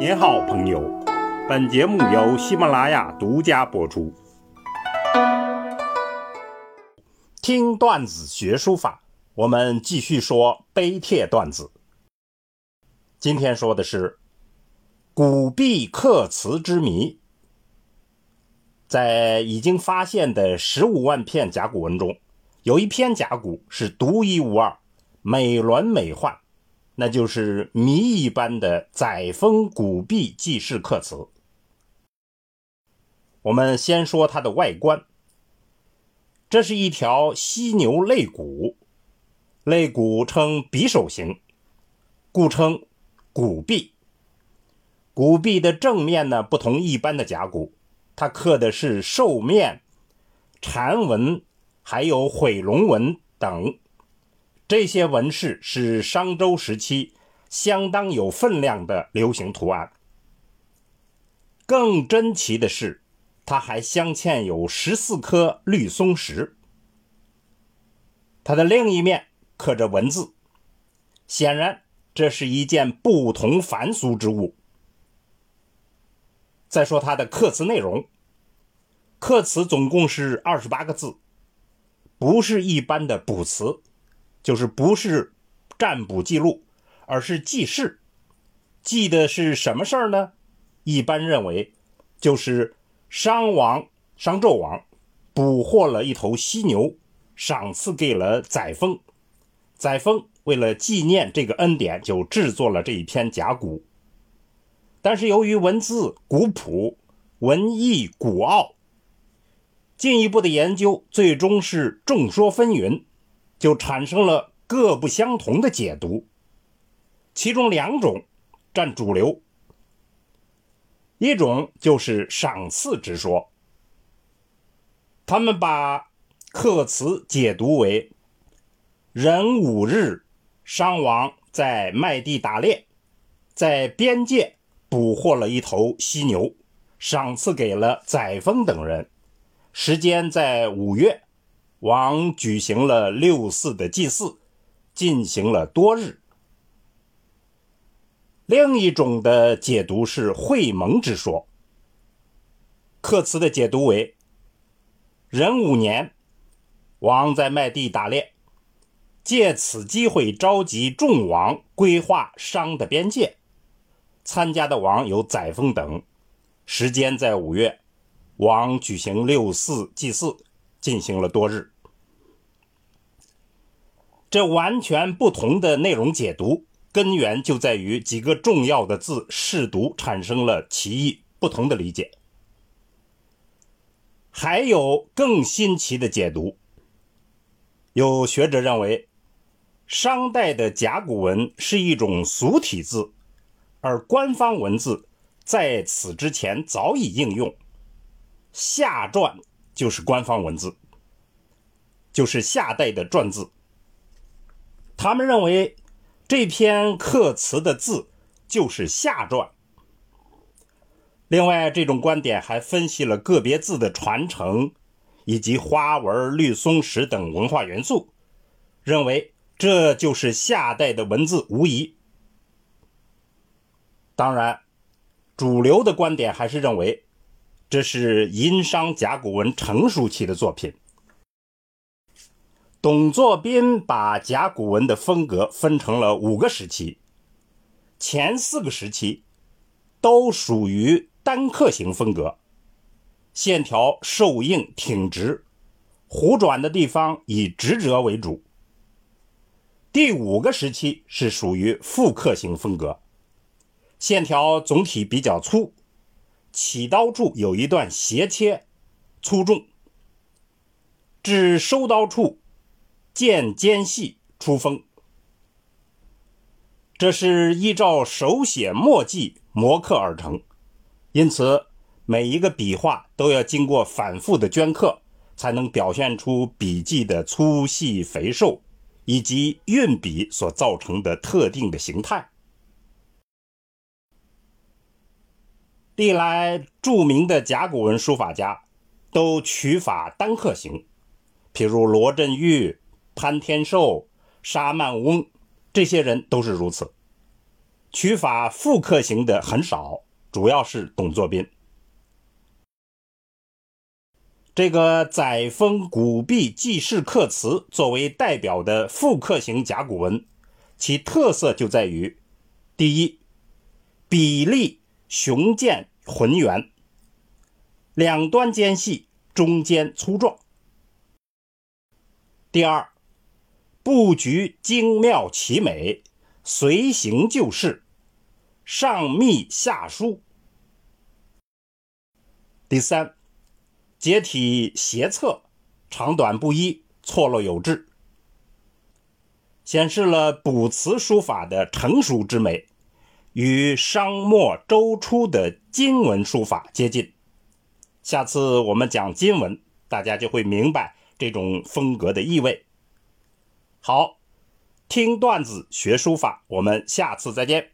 您好，朋友。本节目由喜马拉雅独家播出。听段子学书法，我们继续说碑帖段子。今天说的是古壁刻词之谜。在已经发现的十五万片甲骨文中，有一篇甲骨是独一无二、美轮美奂。那就是谜一般的载沣古壁记事刻词。我们先说它的外观，这是一条犀牛肋骨，肋骨呈匕首形，故称骨壁。骨壁的正面呢，不同一般的甲骨，它刻的是兽面、蝉纹，还有毁龙纹等。这些纹饰是商周时期相当有分量的流行图案。更珍奇的是，它还镶嵌有十四颗绿松石。它的另一面刻着文字，显然这是一件不同凡俗之物。再说它的刻词内容，刻词总共是二十八个字，不是一般的卜辞。就是不是占卜记录，而是记事，记的是什么事儿呢？一般认为，就是商王商纣王捕获了一头犀牛，赏赐给了载沣。载沣为了纪念这个恩典，就制作了这一篇甲骨。但是由于文字古朴，文艺古奥，进一步的研究最终是众说纷纭。就产生了各不相同的解读，其中两种占主流，一种就是赏赐之说，他们把刻词解读为：人五日，商王在麦地打猎，在边界捕获了一头犀牛，赏赐给了载沣等人，时间在五月。王举行了六四的祭祀，进行了多日。另一种的解读是会盟之说，刻词的解读为：壬午年，王在麦地打猎，借此机会召集众王规划商的边界。参加的王有载沣等，时间在五月，王举行六四祭祀。进行了多日，这完全不同的内容解读，根源就在于几个重要的字试读产生了歧义，不同的理解。还有更新奇的解读，有学者认为，商代的甲骨文是一种俗体字，而官方文字在此之前早已应用，下传。就是官方文字，就是夏代的篆字。他们认为这篇刻词的字就是夏篆。另外，这种观点还分析了个别字的传承以及花纹、绿松石等文化元素，认为这就是夏代的文字无疑。当然，主流的观点还是认为。这是殷商甲骨文成熟期的作品。董作宾把甲骨文的风格分成了五个时期，前四个时期都属于单刻型风格，线条瘦硬挺直，弧转的地方以直折为主。第五个时期是属于复刻型风格，线条总体比较粗。起刀处有一段斜切，粗重；至收刀处渐尖细，出锋。这是依照手写墨迹磨刻而成，因此每一个笔画都要经过反复的镌刻，才能表现出笔迹的粗细肥瘦，以及运笔所造成的特定的形态。历来著名的甲骨文书法家都取法单刻型，譬如罗振玉、潘天寿、沙曼翁，这些人都是如此。取法复刻型的很少，主要是董作宾。这个载沣古壁记事刻词作为代表的复刻型甲骨文，其特色就在于：第一，比例雄健浑圆，两端尖细，中间粗壮；第二，布局精妙奇美，随行就事，上密下疏；第三。结体斜侧，长短不一，错落有致，显示了卜辞书法的成熟之美，与商末周初的金文书法接近。下次我们讲金文，大家就会明白这种风格的意味。好，听段子学书法，我们下次再见。